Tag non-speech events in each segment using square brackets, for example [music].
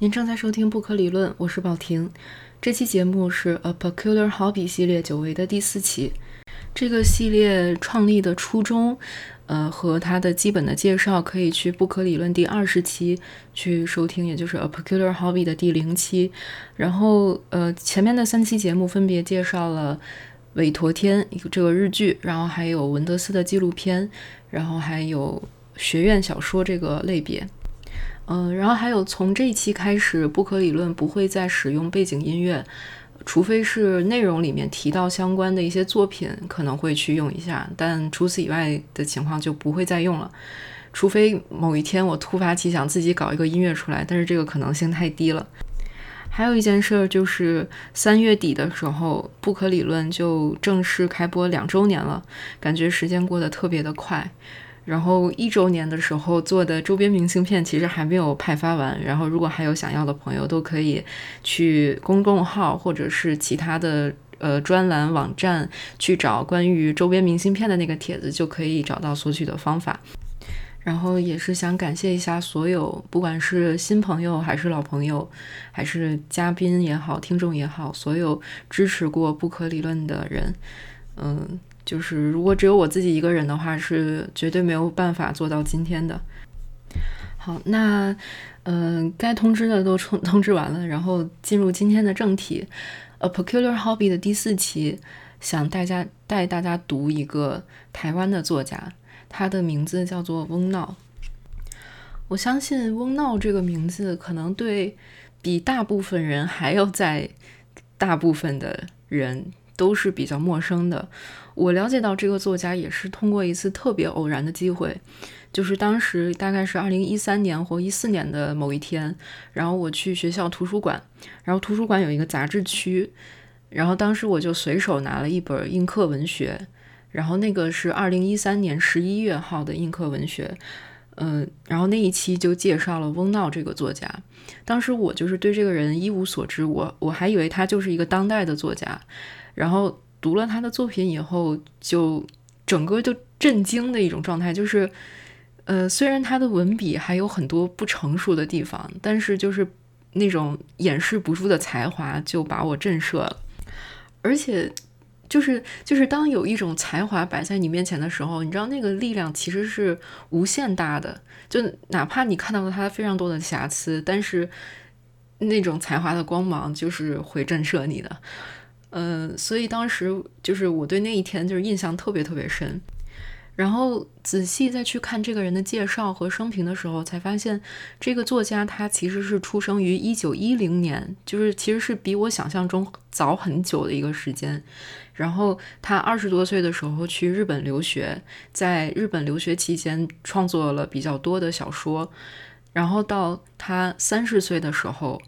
您正在收听不可理论，我是宝婷。这期节目是 A Peculiar Hobby 系列久违的第四期。这个系列创立的初衷，呃，和它的基本的介绍，可以去不可理论第二十期去收听，也就是 A Peculiar Hobby 的第零期。然后，呃，前面的三期节目分别介绍了韦陀天这个日剧，然后还有文德斯的纪录片，然后还有学院小说这个类别。嗯，然后还有从这一期开始，不可理论不会再使用背景音乐，除非是内容里面提到相关的一些作品，可能会去用一下，但除此以外的情况就不会再用了。除非某一天我突发奇想自己搞一个音乐出来，但是这个可能性太低了。还有一件事儿就是三月底的时候，不可理论就正式开播两周年了，感觉时间过得特别的快。然后一周年的时候做的周边明信片其实还没有派发完，然后如果还有想要的朋友，都可以去公众号或者是其他的呃专栏网站去找关于周边明信片的那个帖子，就可以找到索取的方法。然后也是想感谢一下所有，不管是新朋友还是老朋友，还是嘉宾也好，听众也好，所有支持过不可理论的人，嗯。就是如果只有我自己一个人的话，是绝对没有办法做到今天的。好，那嗯，该通知的都通 [laughs] 通知完了，然后进入今天的正题，《A Peculiar Hobby》的第四期，想大家带大家读一个台湾的作家，他的名字叫做翁闹。我相信翁闹这个名字可能对比大部分人还要在大部分的人都是比较陌生的。我了解到这个作家也是通过一次特别偶然的机会，就是当时大概是二零一三年或一四年的某一天，然后我去学校图书馆，然后图书馆有一个杂志区，然后当时我就随手拿了一本映客文学，然后那个是二零一三年十一月号的映客文学，嗯，然后那一期就介绍了翁闹这个作家，当时我就是对这个人一无所知，我我还以为他就是一个当代的作家，然后。读了他的作品以后，就整个就震惊的一种状态，就是，呃，虽然他的文笔还有很多不成熟的地方，但是就是那种掩饰不住的才华就把我震慑了。而且，就是就是当有一种才华摆在你面前的时候，你知道那个力量其实是无限大的。就哪怕你看到了他非常多的瑕疵，但是那种才华的光芒就是会震慑你的。嗯，所以当时就是我对那一天就是印象特别特别深，然后仔细再去看这个人的介绍和生平的时候，才发现这个作家他其实是出生于一九一零年，就是其实是比我想象中早很久的一个时间。然后他二十多岁的时候去日本留学，在日本留学期间创作了比较多的小说，然后到他三十岁的时候，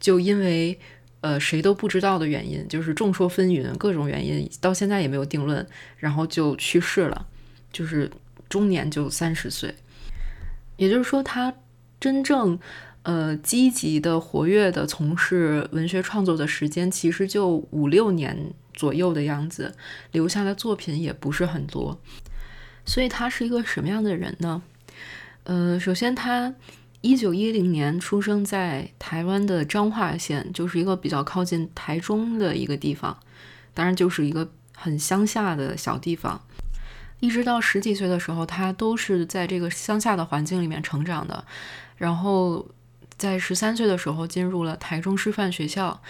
就因为。呃，谁都不知道的原因，就是众说纷纭，各种原因到现在也没有定论，然后就去世了，就是中年就三十岁。也就是说，他真正呃积极的、活跃的从事文学创作的时间，其实就五六年左右的样子，留下的作品也不是很多。所以他是一个什么样的人呢？呃，首先他。一九一零年出生在台湾的彰化县，就是一个比较靠近台中的一个地方，当然就是一个很乡下的小地方。一直到十几岁的时候，他都是在这个乡下的环境里面成长的。然后在十三岁的时候进入了台中师范学校，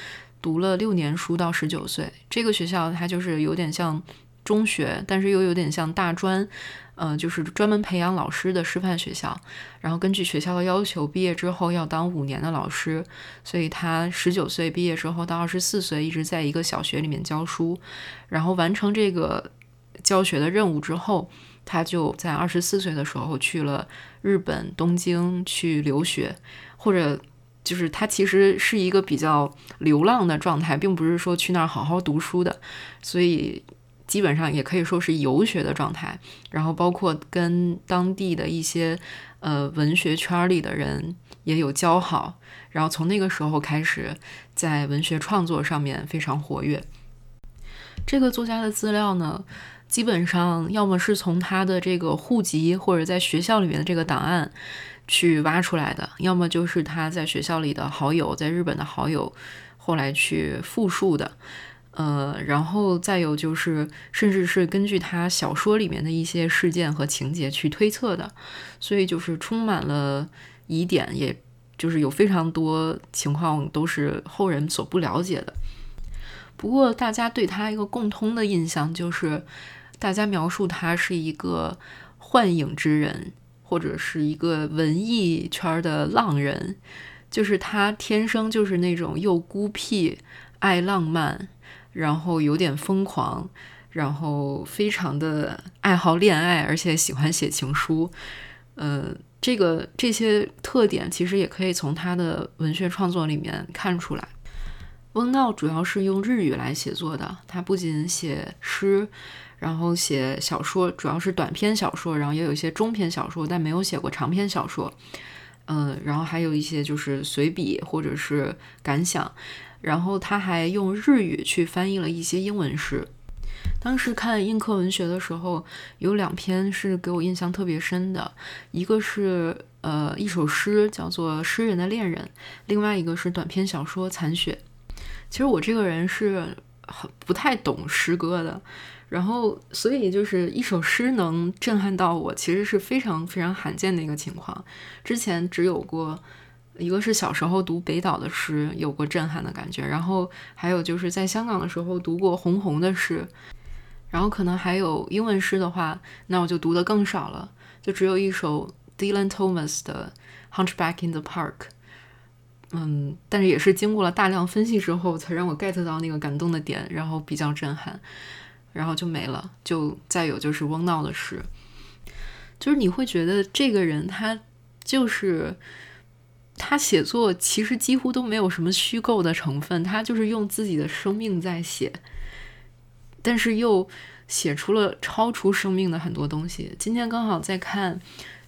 读了六年书到十九岁。这个学校它就是有点像中学，但是又有点像大专。嗯，就是专门培养老师的师范学校，然后根据学校的要求，毕业之后要当五年的老师，所以他十九岁毕业之后到二十四岁一直在一个小学里面教书，然后完成这个教学的任务之后，他就在二十四岁的时候去了日本东京去留学，或者就是他其实是一个比较流浪的状态，并不是说去那儿好好读书的，所以。基本上也可以说是游学的状态，然后包括跟当地的一些呃文学圈里的人也有交好，然后从那个时候开始在文学创作上面非常活跃。这个作家的资料呢，基本上要么是从他的这个户籍或者在学校里面的这个档案，去挖出来的，要么就是他在学校里的好友，在日本的好友后来去复述的，呃，然后再有就是，甚至是根据他小说里面的一些事件和情节去推测的，所以就是充满了疑点，也就是有非常多情况都是后人所不了解的。不过大家对他一个共通的印象就是，大家描述他是一个幻影之人。或者是一个文艺圈的浪人，就是他天生就是那种又孤僻、爱浪漫，然后有点疯狂，然后非常的爱好恋爱，而且喜欢写情书。呃，这个这些特点其实也可以从他的文学创作里面看出来。翁闹主要是用日语来写作的，他不仅写诗。然后写小说，主要是短篇小说，然后也有一些中篇小说，但没有写过长篇小说。嗯，然后还有一些就是随笔或者是感想。然后他还用日语去翻译了一些英文诗。当时看映客文学的时候，有两篇是给我印象特别深的，一个是呃一首诗叫做《诗人的恋人》，另外一个是短篇小说《残雪》。其实我这个人是很不太懂诗歌的。然后，所以就是一首诗能震撼到我，其实是非常非常罕见的一个情况。之前只有过一个是小时候读北岛的诗，有过震撼的感觉。然后还有就是在香港的时候读过红红的诗。然后可能还有英文诗的话，那我就读的更少了，就只有一首 Dylan Thomas 的《Hunchback in the Park》。嗯，但是也是经过了大量分析之后，才让我 get 到那个感动的点，然后比较震撼。然后就没了，就再有就是翁闹的诗，就是你会觉得这个人他就是他写作其实几乎都没有什么虚构的成分，他就是用自己的生命在写，但是又写出了超出生命的很多东西。今天刚好在看，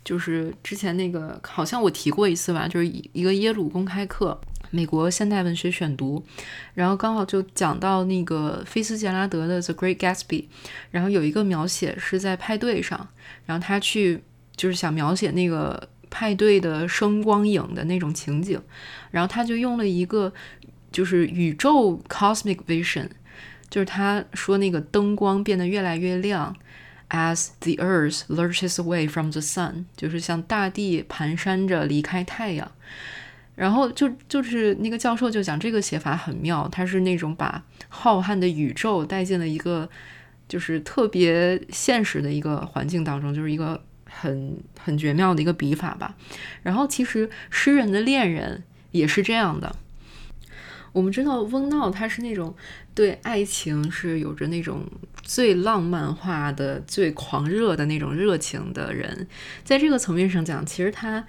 就是之前那个好像我提过一次吧，就是一个耶鲁公开课。美国现代文学选读，然后刚好就讲到那个菲斯杰拉德的《The Great Gatsby》，然后有一个描写是在派对上，然后他去就是想描写那个派对的声光影的那种情景，然后他就用了一个就是宇宙 （cosmic vision），就是他说那个灯光变得越来越亮，as the earth lurches away from the sun，就是像大地蹒跚着离开太阳。然后就就是那个教授就讲这个写法很妙，他是那种把浩瀚的宇宙带进了一个就是特别现实的一个环境当中，就是一个很很绝妙的一个笔法吧。然后其实诗人的恋人也是这样的。我们知道翁闹他是那种对爱情是有着那种最浪漫化的、最狂热的那种热情的人，在这个层面上讲，其实他。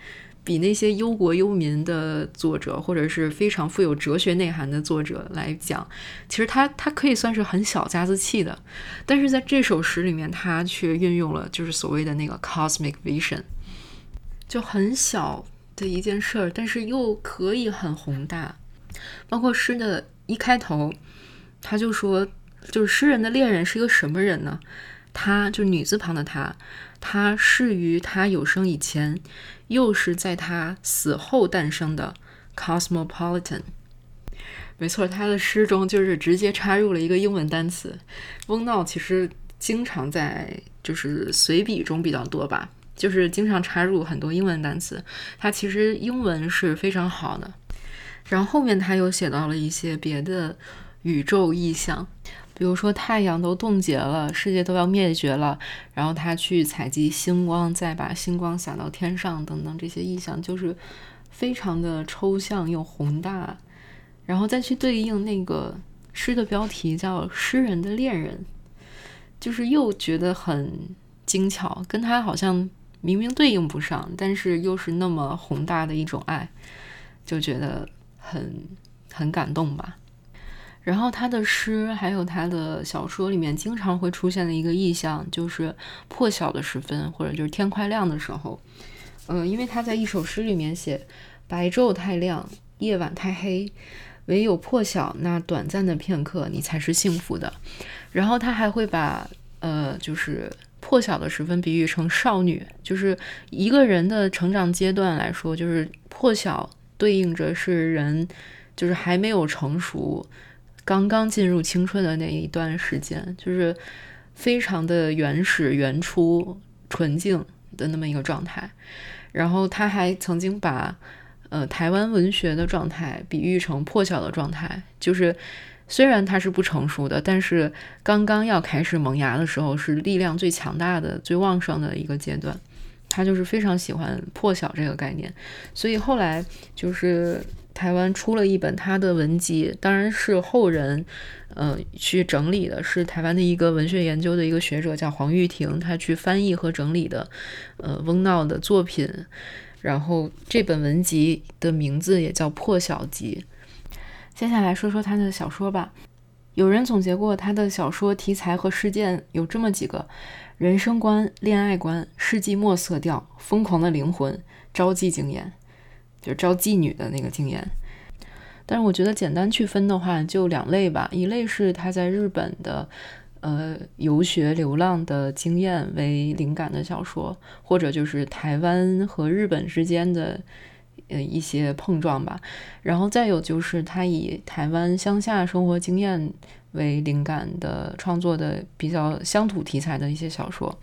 比那些忧国忧民的作者，或者是非常富有哲学内涵的作者来讲，其实他他可以算是很小家子气的，但是在这首诗里面，他却运用了就是所谓的那个 cosmic vision，就很小的一件事儿，但是又可以很宏大。包括诗的一开头，他就说，就是诗人的恋人是一个什么人呢？他就是女字旁的他，他是于他有生以前。又是在他死后诞生的 cosmopolitan，没错，他的诗中就是直接插入了一个英文单词。翁闹其实经常在就是随笔中比较多吧，就是经常插入很多英文单词。他其实英文是非常好的。然后后面他又写到了一些别的宇宙意象。比如说太阳都冻结了，世界都要灭绝了，然后他去采集星光，再把星光洒到天上，等等这些意象，就是非常的抽象又宏大，然后再去对应那个诗的标题叫《诗人的恋人》，就是又觉得很精巧，跟他好像明明对应不上，但是又是那么宏大的一种爱，就觉得很很感动吧。然后他的诗还有他的小说里面经常会出现的一个意象，就是破晓的时分，或者就是天快亮的时候。嗯，因为他在一首诗里面写：“白昼太亮，夜晚太黑，唯有破晓那短暂的片刻，你才是幸福的。”然后他还会把呃，就是破晓的时分比喻成少女，就是一个人的成长阶段来说，就是破晓对应着是人，就是还没有成熟，刚刚进入青春的那一段时间，就是非常的原始、原初、纯净的那么一个状态。然后他还曾经把呃台湾文学的状态比喻成破晓的状态，就是。虽然它是不成熟的，但是刚刚要开始萌芽的时候，是力量最强大的、最旺盛的一个阶段。他就是非常喜欢破晓这个概念，所以后来就是台湾出了一本他的文集，当然是后人呃去整理的，是台湾的一个文学研究的一个学者叫黄玉婷，他去翻译和整理的呃翁闹的作品，然后这本文集的名字也叫《破晓集》。接下来说说他的小说吧。有人总结过他的小说题材和事件有这么几个：人生观、恋爱观、世纪末色调、疯狂的灵魂、招妓经验，就是招妓女的那个经验。但是我觉得简单去分的话，就两类吧。一类是他在日本的呃游学流浪的经验为灵感的小说，或者就是台湾和日本之间的。呃，一些碰撞吧，然后再有就是他以台湾乡下生活经验为灵感的创作的比较乡土题材的一些小说。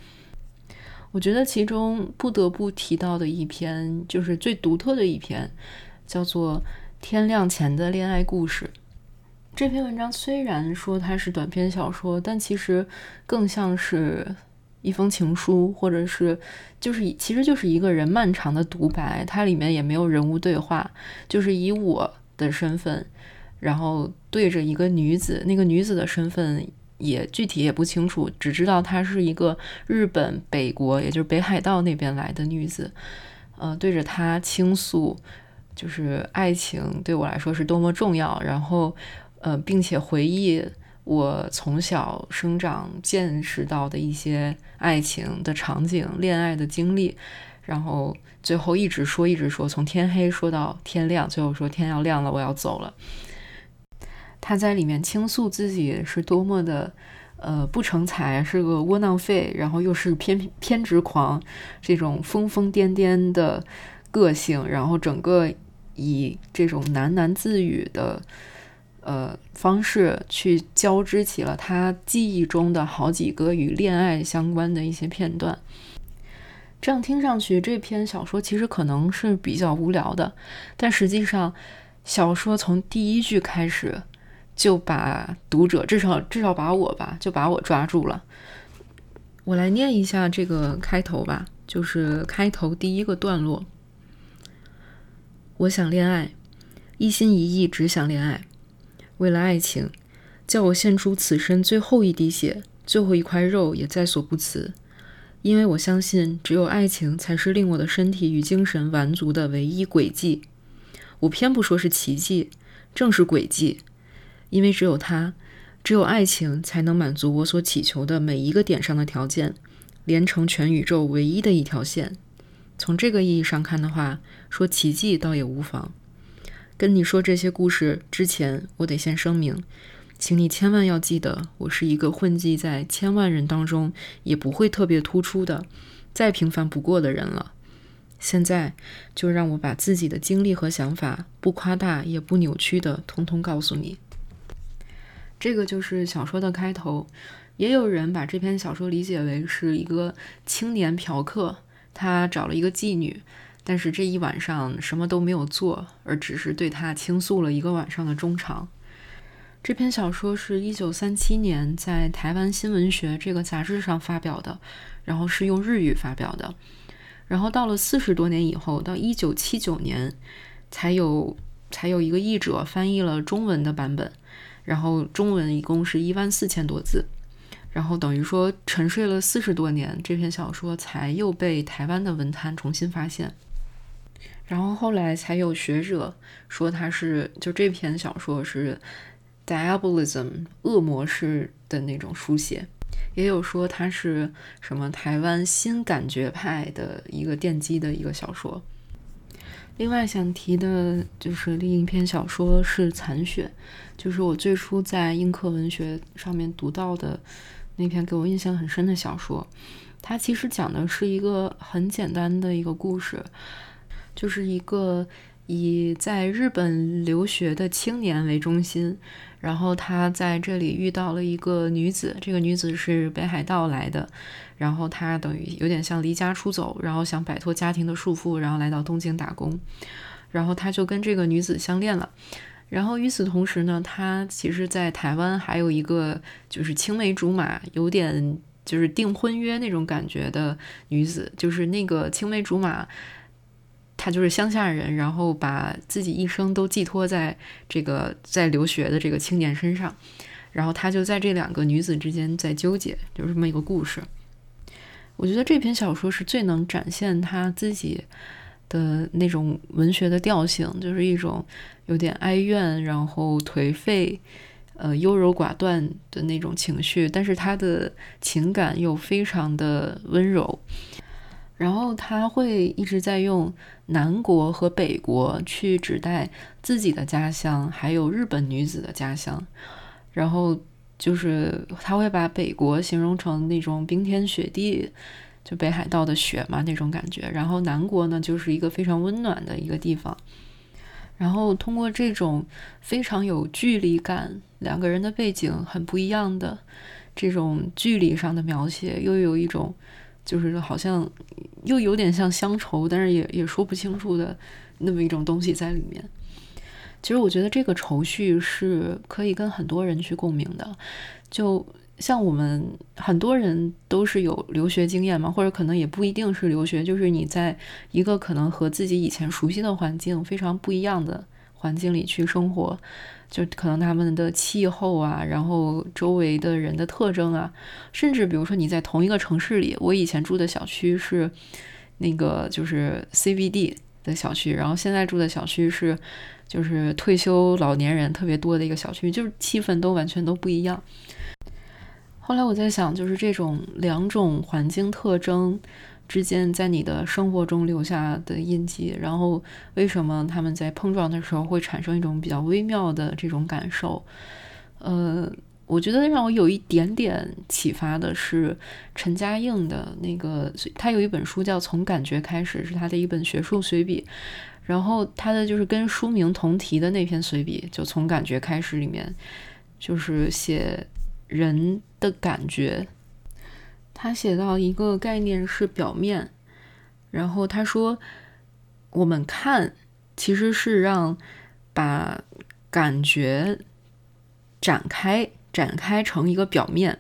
我觉得其中不得不提到的一篇，就是最独特的一篇，叫做《天亮前的恋爱故事》。这篇文章虽然说它是短篇小说，但其实更像是。一封情书，或者是，就是其实就是一个人漫长的独白，它里面也没有人物对话，就是以我的身份，然后对着一个女子，那个女子的身份也具体也不清楚，只知道她是一个日本北国，也就是北海道那边来的女子，呃，对着她倾诉，就是爱情对我来说是多么重要，然后，呃，并且回忆。我从小生长见识到的一些爱情的场景、恋爱的经历，然后最后一直说，一直说，从天黑说到天亮，最后说天要亮了，我要走了。他在里面倾诉自己是多么的，呃，不成才，是个窝囊废，然后又是偏偏执狂，这种疯疯癫癫的个性，然后整个以这种喃喃自语的。呃，方式去交织起了他记忆中的好几个与恋爱相关的一些片段。这样听上去，这篇小说其实可能是比较无聊的，但实际上，小说从第一句开始就把读者，至少至少把我吧，就把我抓住了。我来念一下这个开头吧，就是开头第一个段落。我想恋爱，一心一意只想恋爱。为了爱情，叫我献出此生最后一滴血、最后一块肉也在所不辞。因为我相信，只有爱情才是令我的身体与精神完足的唯一轨迹。我偏不说是奇迹，正是轨迹。因为只有他，只有爱情，才能满足我所祈求的每一个点上的条件，连成全宇宙唯一的一条线。从这个意义上看的话，说奇迹倒也无妨。跟你说这些故事之前，我得先声明，请你千万要记得，我是一个混迹在千万人当中也不会特别突出的、再平凡不过的人了。现在就让我把自己的经历和想法，不夸大也不扭曲的，通通告诉你。这个就是小说的开头。也有人把这篇小说理解为是一个青年嫖客，他找了一个妓女。但是这一晚上什么都没有做，而只是对他倾诉了一个晚上的衷肠。这篇小说是一九三七年在《台湾新闻学》这个杂志上发表的，然后是用日语发表的。然后到了四十多年以后，到一九七九年，才有才有一个译者翻译了中文的版本。然后中文一共是一万四千多字，然后等于说沉睡了四十多年，这篇小说才又被台湾的文坛重新发现。然后后来才有学者说他是就这篇小说是 diabolism 恶魔式的那种书写，也有说他是什么台湾新感觉派的一个奠基的一个小说。另外想提的就是另一篇小说是《残雪》，就是我最初在映客文学上面读到的那篇给我印象很深的小说。它其实讲的是一个很简单的一个故事，就是一个以在日本留学的青年为中心，然后他在这里遇到了一个女子，这个女子是北海道来的，然后他等于有点像离家出走，然后想摆脱家庭的束缚，然后来到东京打工，然后他就跟这个女子相恋了。然后与此同时呢，他其实，在台湾还有一个就是青梅竹马，有点就是订婚约那种感觉的女子，就是那个青梅竹马，她就是乡下人，然后把自己一生都寄托在这个在留学的这个青年身上，然后他就在这两个女子之间在纠结，就是这么一个故事。我觉得这篇小说是最能展现他自己。的那种文学的调性，就是一种有点哀怨，然后颓废，呃，优柔寡断的那种情绪，但是他的情感又非常的温柔。然后他会一直在用南国和北国去指代自己的家乡，还有日本女子的家乡。然后就是他会把北国形容成那种冰天雪地。就北海道的雪嘛，那种感觉。然后南国呢，就是一个非常温暖的一个地方。然后通过这种非常有距离感，两个人的背景很不一样的这种距离上的描写，又有一种就是好像又有点像乡愁，但是也也说不清楚的那么一种东西在里面。其实我觉得这个愁绪是可以跟很多人去共鸣的，就。像我们很多人都是有留学经验嘛，或者可能也不一定是留学，就是你在一个可能和自己以前熟悉的环境非常不一样的环境里去生活，就可能他们的气候啊，然后周围的人的特征啊，甚至比如说你在同一个城市里，我以前住的小区是那个就是 CBD 的小区，然后现在住的小区是就是退休老年人特别多的一个小区，就是气氛都完全都不一样。后来我在想，就是这种两种环境特征之间在你的生活中留下的印记，然后为什么他们在碰撞的时候会产生一种比较微妙的这种感受？呃，我觉得让我有一点点启发的是陈嘉映的那个，他有一本书叫《从感觉开始》，是他的一本学术随笔，然后他的就是跟书名同题的那篇随笔，就从感觉开始里面，就是写。人的感觉，他写到一个概念是表面，然后他说，我们看其实是让把感觉展开，展开成一个表面，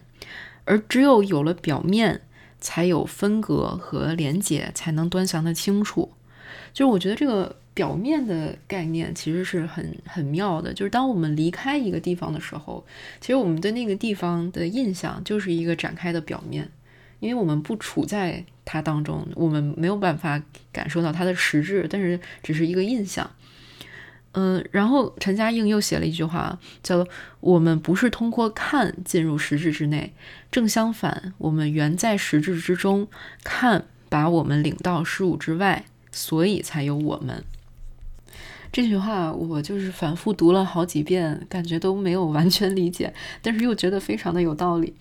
而只有有了表面，才有分隔和连接，才能端详的清楚。就是我觉得这个。表面的概念其实是很很妙的，就是当我们离开一个地方的时候，其实我们对那个地方的印象就是一个展开的表面，因为我们不处在它当中，我们没有办法感受到它的实质，但是只是一个印象。嗯，然后陈嘉映又写了一句话，叫做“我们不是通过看进入实质之内，正相反，我们原在实质之中，看把我们领到事物之外，所以才有我们。”这句话我就是反复读了好几遍，感觉都没有完全理解，但是又觉得非常的有道理。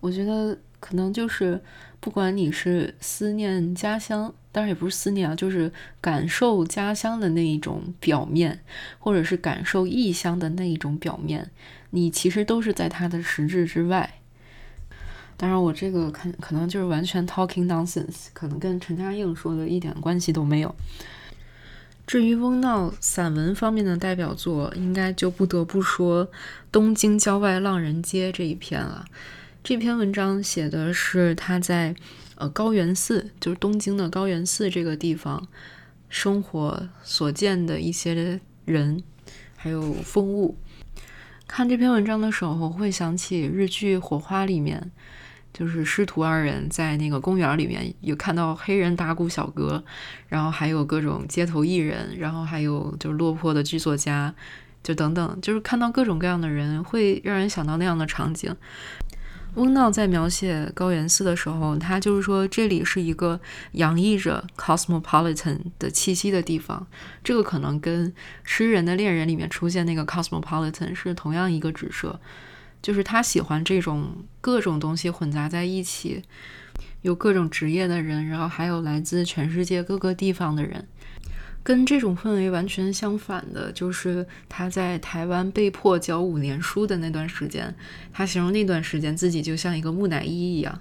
我觉得可能就是不管你是思念家乡，当然也不是思念啊，就是感受家乡的那一种表面，或者是感受异乡的那一种表面，你其实都是在它的实质之外。当然，我这个可可能就是完全 talking nonsense，可能跟陈嘉映说的一点关系都没有。至于翁闹散文方面的代表作，应该就不得不说《东京郊外浪人街》这一篇了。这篇文章写的是他在呃高原寺，就是东京的高原寺这个地方生活所见的一些人，还有风物。看这篇文章的时候，会想起日剧《火花》里面。就是师徒二人在那个公园里面有看到黑人打鼓小哥，然后还有各种街头艺人，然后还有就是落魄的剧作家，就等等，就是看到各种各样的人，会让人想到那样的场景。翁闹在描写高原寺的时候，他就是说这里是一个洋溢着 cosmopolitan 的气息的地方，这个可能跟《诗人的恋人》里面出现那个 cosmopolitan 是同样一个指涉。就是他喜欢这种各种东西混杂在一起，有各种职业的人，然后还有来自全世界各个地方的人。跟这种氛围完全相反的，就是他在台湾被迫教五年书的那段时间。他形容那段时间自己就像一个木乃伊一样。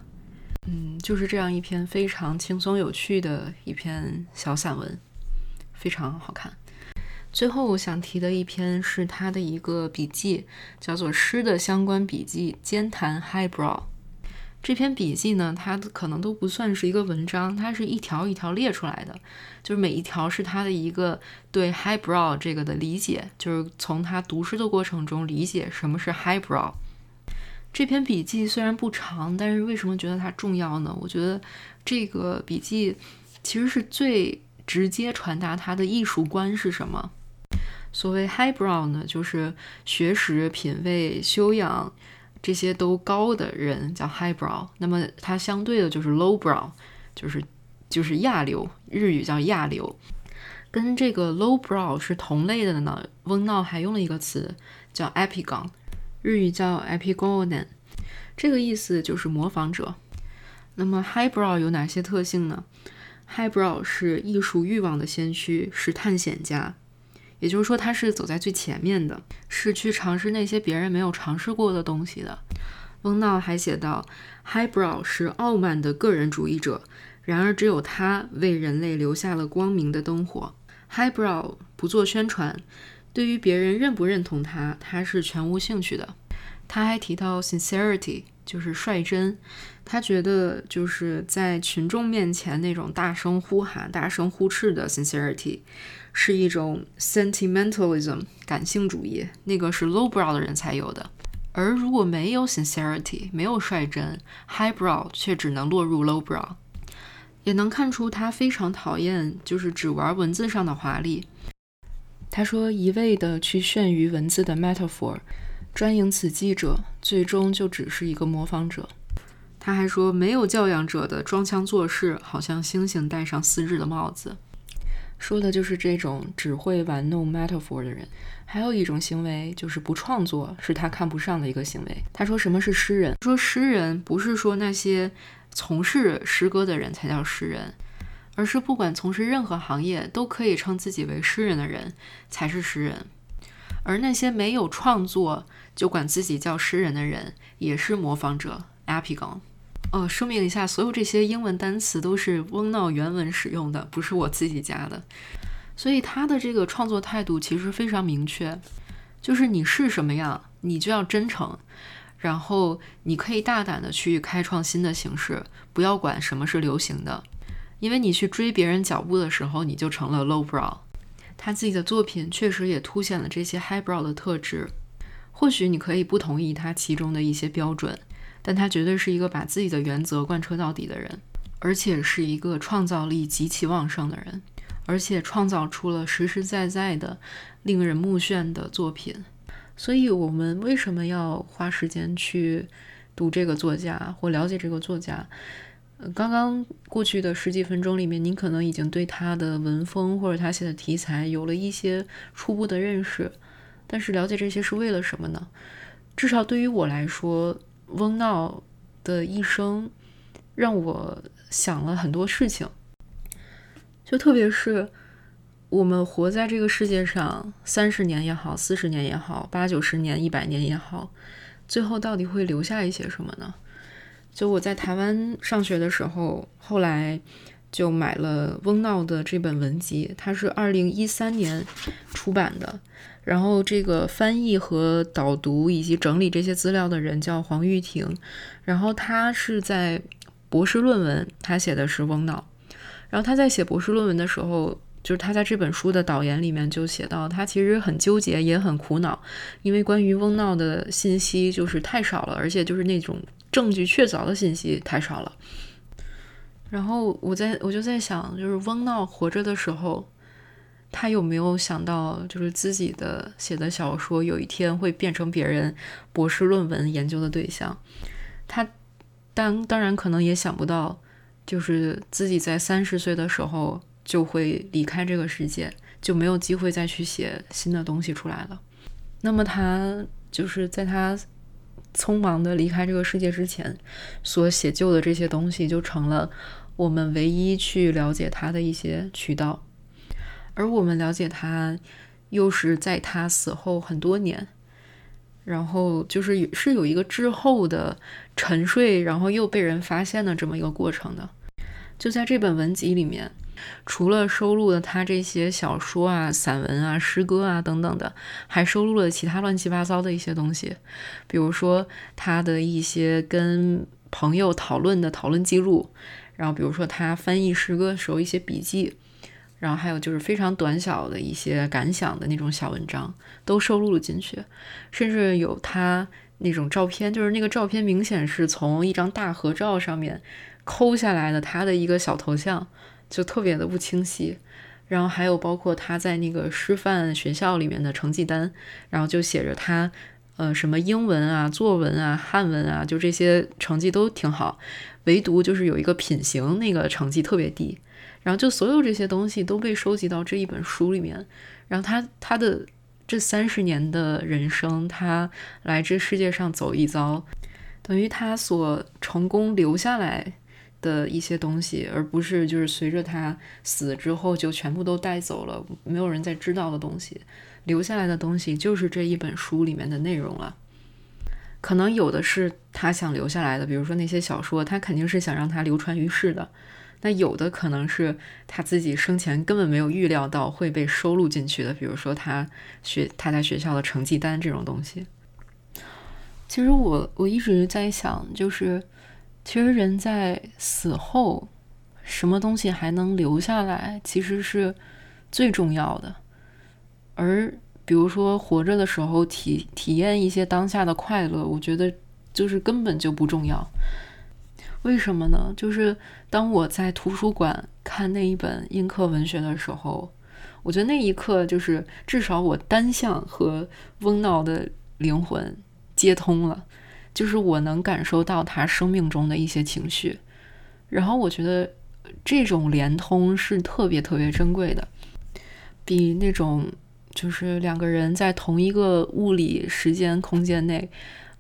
嗯，就是这样一篇非常轻松有趣的一篇小散文，非常好看。最后我想提的一篇是他的一个笔记，叫做《诗的相关笔记：兼谈 Highbrow》。这篇笔记呢，它可能都不算是一个文章，它是一条一条列出来的，就是每一条是他的一个对 highbrow 这个的理解，就是从他读诗的过程中理解什么是 highbrow。这篇笔记虽然不长，但是为什么觉得它重要呢？我觉得这个笔记其实是最直接传达他的艺术观是什么。所谓 highbrow 呢，就是学识、品味、修养。这些都高的人叫 highbrow，那么它相对的就是 lowbrow，就是就是亚流，日语叫亚流。跟这个 lowbrow 是同类的呢，翁闹还用了一个词叫 epigon，日语叫 epigonen，这个意思就是模仿者。那么 highbrow 有哪些特性呢？highbrow 是艺术欲望的先驱，是探险家。也就是说，他是走在最前面的，是去尝试那些别人没有尝试过的东西的。翁闹还写道：“Highbrow 是傲慢的个人主义者，然而只有他为人类留下了光明的灯火。Highbrow 不做宣传，对于别人认不认同他，他是全无兴趣的。”他还提到 “sincerity”，就是率真。他觉得就是在群众面前那种大声呼喊、大声呼斥的 sincerity。是一种 sentimentalism 感性主义，那个是 lowbrow 的人才有的。而如果没有 sincerity，没有率真，highbrow 却只能落入 lowbrow。也能看出他非常讨厌，就是只玩文字上的华丽。他说，一味的去炫于文字的 metaphor，专营此技者，最终就只是一个模仿者。他还说，没有教养者的装腔作势，好像猩猩戴上四日的帽子。说的就是这种只会玩弄 metaphor 的人。还有一种行为就是不创作，是他看不上的一个行为。他说什么是诗人？说诗人不是说那些从事诗歌的人才叫诗人，而是不管从事任何行业都可以称自己为诗人的人才是诗人。而那些没有创作就管自己叫诗人的人，也是模仿者 epigon。哦，声明一下，所有这些英文单词都是翁闹原文使用的，不是我自己加的。所以他的这个创作态度其实非常明确，就是你是什么样，你就要真诚，然后你可以大胆的去开创新的形式，不要管什么是流行的，因为你去追别人脚步的时候，你就成了 lowbrow。他自己的作品确实也凸显了这些 highbrow 的特质，或许你可以不同意他其中的一些标准。但他绝对是一个把自己的原则贯彻到底的人，而且是一个创造力极其旺盛的人，而且创造出了实实在在的令人目眩的作品。所以，我们为什么要花时间去读这个作家或了解这个作家？刚刚过去的十几分钟里面，您可能已经对他的文风或者他写的题材有了一些初步的认识。但是，了解这些是为了什么呢？至少对于我来说。翁闹的一生让我想了很多事情，就特别是我们活在这个世界上三十年也好，四十年也好，八九十年、一百年也好，最后到底会留下一些什么呢？就我在台湾上学的时候，后来就买了翁闹的这本文集，它是二零一三年出版的。然后，这个翻译和导读以及整理这些资料的人叫黄玉婷，然后他是在博士论文，他写的是翁闹。然后他在写博士论文的时候，就是他在这本书的导言里面就写到，他其实很纠结，也很苦恼，因为关于翁闹的信息就是太少了，而且就是那种证据确凿的信息太少了。然后我在我就在想，就是翁闹活着的时候。他有没有想到，就是自己的写的小说有一天会变成别人博士论文研究的对象？他当当然可能也想不到，就是自己在三十岁的时候就会离开这个世界，就没有机会再去写新的东西出来了。那么他就是在他匆忙的离开这个世界之前所写就的这些东西，就成了我们唯一去了解他的一些渠道。而我们了解他，又是在他死后很多年，然后就是是有一个滞后的沉睡，然后又被人发现的这么一个过程的。就在这本文集里面。除了收录了他这些小说啊、散文啊、诗歌啊等等的，还收录了其他乱七八糟的一些东西，比如说他的一些跟朋友讨论的讨论记录，然后比如说他翻译诗歌的时候一些笔记，然后还有就是非常短小的一些感想的那种小文章，都收录了进去，甚至有他那种照片，就是那个照片明显是从一张大合照上面抠下来的，他的一个小头像。就特别的不清晰，然后还有包括他在那个师范学校里面的成绩单，然后就写着他，呃，什么英文啊、作文啊、汉文啊，就这些成绩都挺好，唯独就是有一个品行那个成绩特别低，然后就所有这些东西都被收集到这一本书里面，然后他他的这三十年的人生，他来这世界上走一遭，等于他所成功留下来。的一些东西，而不是就是随着他死之后就全部都带走了，没有人再知道的东西，留下来的东西就是这一本书里面的内容了。可能有的是他想留下来的，比如说那些小说，他肯定是想让它流传于世的。那有的可能是他自己生前根本没有预料到会被收录进去的，比如说他学他在学校的成绩单这种东西。其实我我一直在想，就是。其实人在死后，什么东西还能留下来，其实是最重要的。而比如说活着的时候体体验一些当下的快乐，我觉得就是根本就不重要。为什么呢？就是当我在图书馆看那一本英克文学的时候，我觉得那一刻就是至少我单向和翁闹的灵魂接通了。就是我能感受到他生命中的一些情绪，然后我觉得这种连通是特别特别珍贵的，比那种就是两个人在同一个物理时间空间内，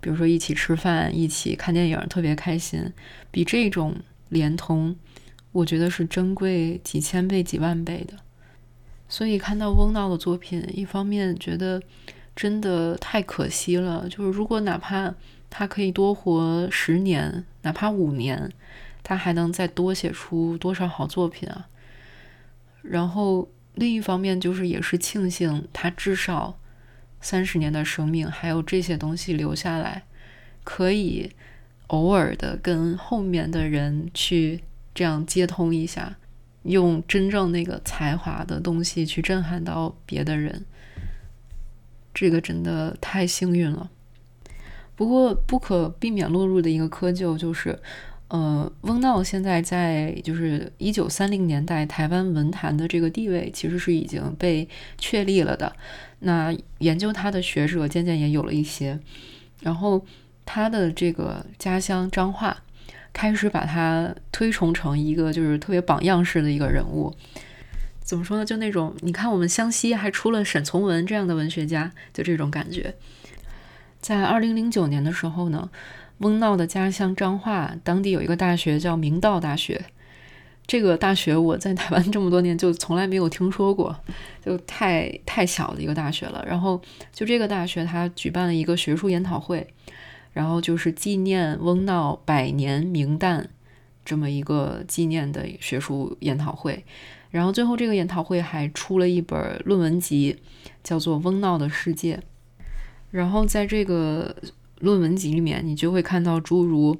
比如说一起吃饭、一起看电影，特别开心，比这种连通，我觉得是珍贵几千倍、几万倍的。所以看到翁闹的作品，一方面觉得真的太可惜了，就是如果哪怕。他可以多活十年，哪怕五年，他还能再多写出多少好作品啊？然后另一方面就是，也是庆幸他至少三十年的生命还有这些东西留下来，可以偶尔的跟后面的人去这样接通一下，用真正那个才华的东西去震撼到别的人，这个真的太幸运了。不过不可避免落入的一个窠臼就是，呃，翁闹现在在就是一九三零年代台湾文坛的这个地位其实是已经被确立了的。那研究他的学者渐渐也有了一些，然后他的这个家乡彰化开始把他推崇成一个就是特别榜样式的一个人物。怎么说呢？就那种你看我们湘西还出了沈从文这样的文学家，就这种感觉。在二零零九年的时候呢，翁闹的家乡彰化当地有一个大学叫明道大学。这个大学我在台湾这么多年就从来没有听说过，就太太小的一个大学了。然后就这个大学，它举办了一个学术研讨会，然后就是纪念翁闹百年名旦这么一个纪念的学术研讨会。然后最后这个研讨会还出了一本论文集，叫做《翁闹的世界》。然后在这个论文集里面，你就会看到诸如，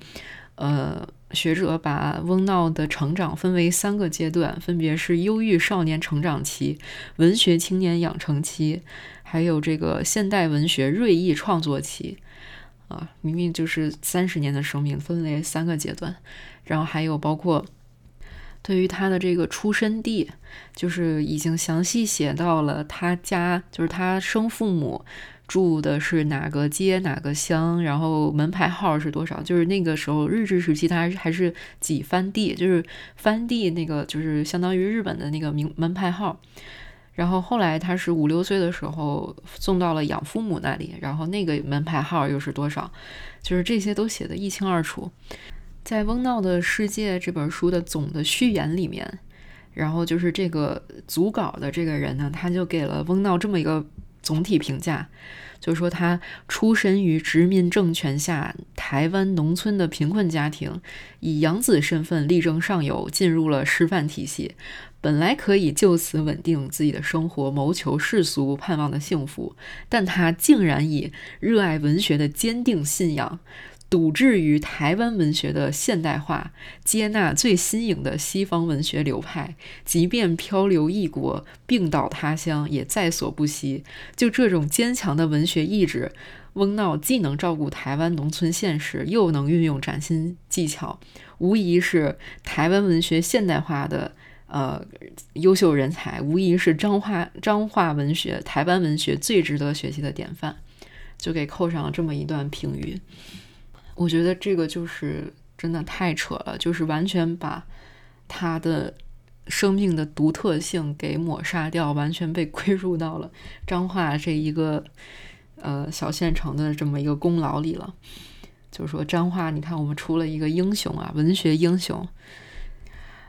呃，学者把翁闹的成长分为三个阶段，分别是忧郁少年成长期、文学青年养成期，还有这个现代文学锐意创作期。啊，明明就是三十年的生命，分为三个阶段。然后还有包括对于他的这个出生地，就是已经详细写到了他家，就是他生父母。住的是哪个街哪个乡，然后门牌号是多少？就是那个时候日治时期，它还是还是几番地，就是番地那个就是相当于日本的那个名门牌号。然后后来他是五六岁的时候送到了养父母那里，然后那个门牌号又是多少，就是这些都写得一清二楚。在《翁闹的世界》这本书的总的序言里面，然后就是这个组稿的这个人呢，他就给了翁闹这么一个总体评价。就说他出身于殖民政权下台湾农村的贫困家庭，以养子身份力争上游，进入了师范体系，本来可以就此稳定自己的生活，谋求世俗盼望的幸福，但他竟然以热爱文学的坚定信仰。笃志于台湾文学的现代化，接纳最新颖的西方文学流派，即便漂流异国、病倒他乡，也在所不惜。就这种坚强的文学意志，翁闹既能照顾台湾农村现实，又能运用崭新技巧，无疑是台湾文学现代化的呃优秀人才，无疑是彰化彰化文学、台湾文学最值得学习的典范。就给扣上了这么一段评语。我觉得这个就是真的太扯了，就是完全把他的生命的独特性给抹杀掉，完全被 [laughs] 归入到了彰化这一个呃小县城的这么一个功劳里了。就是说彰化，你看我们出了一个英雄啊，文学英雄，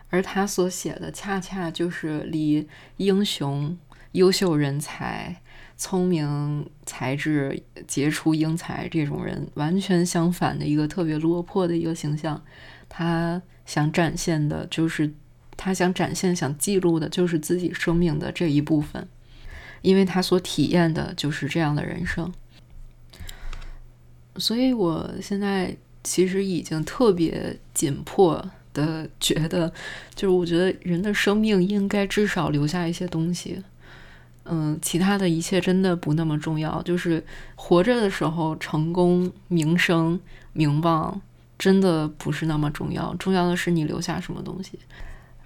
而他所写的恰恰就是离英雄、优秀人才。聪明才智杰出英才这种人完全相反的一个特别落魄的一个形象，他想展现的就是他想展现、想记录的就是自己生命的这一部分，因为他所体验的就是这样的人生。所以我现在其实已经特别紧迫的觉得，就是我觉得人的生命应该至少留下一些东西。嗯，其他的一切真的不那么重要。就是活着的时候，成功、名声、名望真的不是那么重要。重要的是你留下什么东西。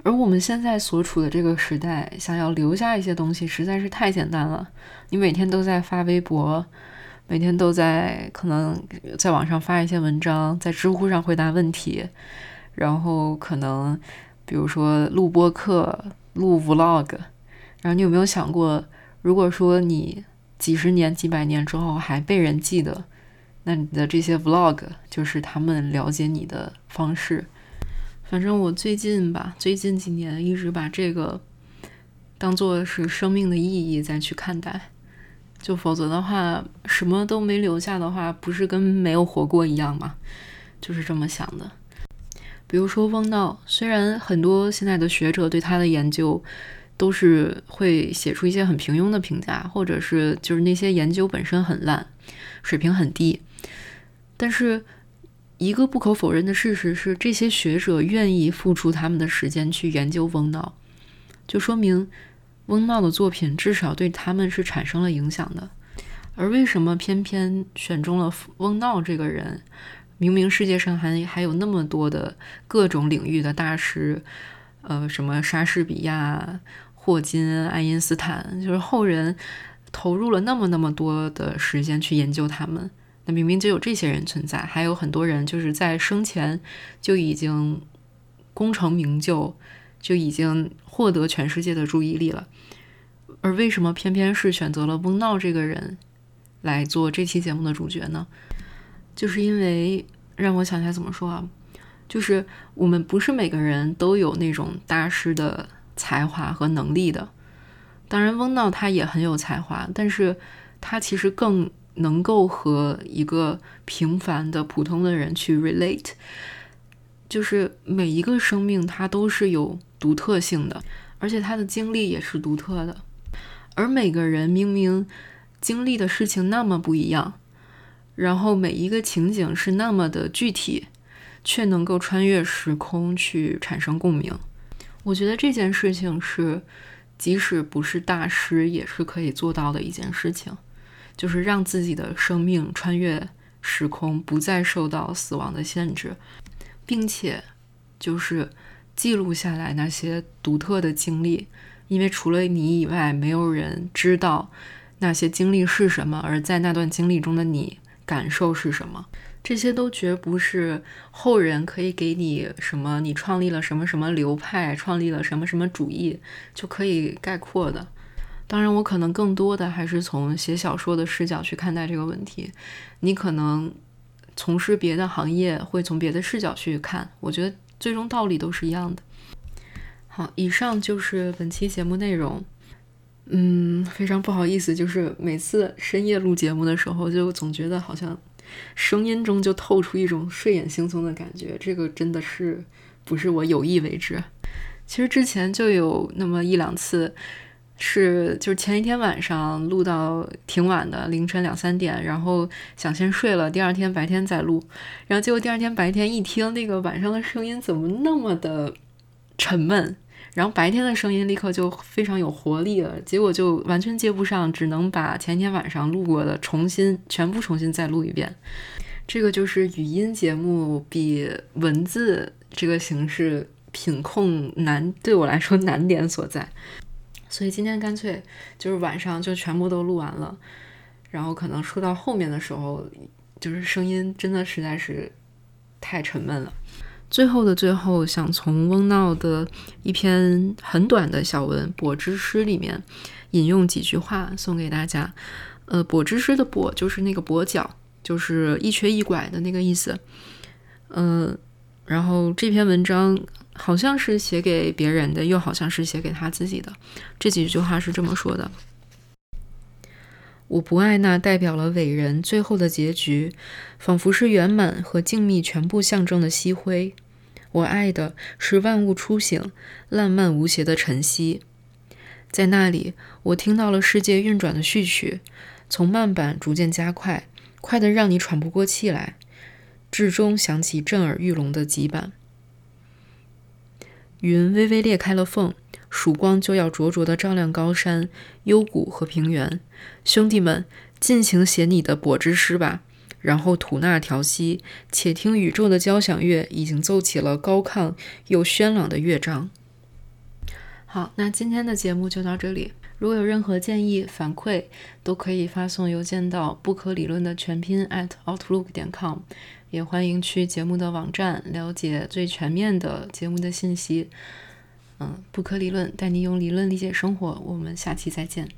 而我们现在所处的这个时代，想要留下一些东西，实在是太简单了。你每天都在发微博，每天都在可能在网上发一些文章，在知乎上回答问题，然后可能比如说录播课、录 vlog。然后你有没有想过，如果说你几十年、几百年之后还被人记得，那你的这些 vlog 就是他们了解你的方式。反正我最近吧，最近几年一直把这个当做是生命的意义再去看待。就否则的话，什么都没留下的话，不是跟没有活过一样吗？就是这么想的。比如说翁道，虽然很多现在的学者对他的研究。都是会写出一些很平庸的评价，或者是就是那些研究本身很烂，水平很低。但是一个不可否认的事实是，这些学者愿意付出他们的时间去研究翁闹，就说明翁闹的作品至少对他们是产生了影响的。而为什么偏偏选中了翁闹这个人？明明世界上还还有那么多的各种领域的大师，呃，什么莎士比亚。霍金、爱因斯坦，就是后人投入了那么那么多的时间去研究他们。那明明就有这些人存在，还有很多人就是在生前就已经功成名就，就已经获得全世界的注意力了。而为什么偏偏是选择了翁闹这个人来做这期节目的主角呢？就是因为让我想一下怎么说啊，就是我们不是每个人都有那种大师的。才华和能力的，当然，翁闹他也很有才华，但是他其实更能够和一个平凡的普通的人去 relate，就是每一个生命他都是有独特性的，而且他的经历也是独特的，而每个人明明经历的事情那么不一样，然后每一个情景是那么的具体，却能够穿越时空去产生共鸣。我觉得这件事情是，即使不是大师也是可以做到的一件事情，就是让自己的生命穿越时空，不再受到死亡的限制，并且就是记录下来那些独特的经历，因为除了你以外，没有人知道那些经历是什么，而在那段经历中的你感受是什么。这些都绝不是后人可以给你什么，你创立了什么什么流派，创立了什么什么主义就可以概括的。当然，我可能更多的还是从写小说的视角去看待这个问题。你可能从事别的行业，会从别的视角去看。我觉得最终道理都是一样的。好，以上就是本期节目内容。嗯，非常不好意思，就是每次深夜录节目的时候，就总觉得好像声音中就透出一种睡眼惺忪的感觉。这个真的是不是我有意为之？其实之前就有那么一两次。是，就是前一天晚上录到挺晚的，凌晨两三点，然后想先睡了，第二天白天再录，然后结果第二天白天一听那个晚上的声音怎么那么的沉闷，然后白天的声音立刻就非常有活力了，结果就完全接不上，只能把前一天晚上录过的重新全部重新再录一遍。这个就是语音节目比文字这个形式品控难，对我来说难点所在。所以今天干脆就是晚上就全部都录完了，然后可能说到后面的时候，就是声音真的实在是太沉闷了。最后的最后，想从翁闹的一篇很短的小文《跛之诗》里面引用几句话送给大家。呃，跛之诗的跛就是那个跛脚，就是一瘸一拐的那个意思。嗯，然后这篇文章。好像是写给别人的，又好像是写给他自己的。这几句话是这么说的：“我不爱那代表了伟人最后的结局，仿佛是圆满和静谧全部象征的夕辉。我爱的是万物初醒、烂漫无邪的晨曦。在那里，我听到了世界运转的序曲，从慢板逐渐加快，快得让你喘不过气来，至终响起震耳欲聋的急板。”云微微裂开了缝，曙光就要灼灼地照亮高山、幽谷和平原。兄弟们，尽情写你的柏之诗吧！然后吐纳调息，且听宇宙的交响乐已经奏起了高亢又喧朗的乐章。好，那今天的节目就到这里。如果有任何建议反馈，都可以发送邮件到不可理论的全拼 at outlook 点 com。也欢迎去节目的网站了解最全面的节目的信息。嗯，不可理论带你用理论理解生活。我们下期再见。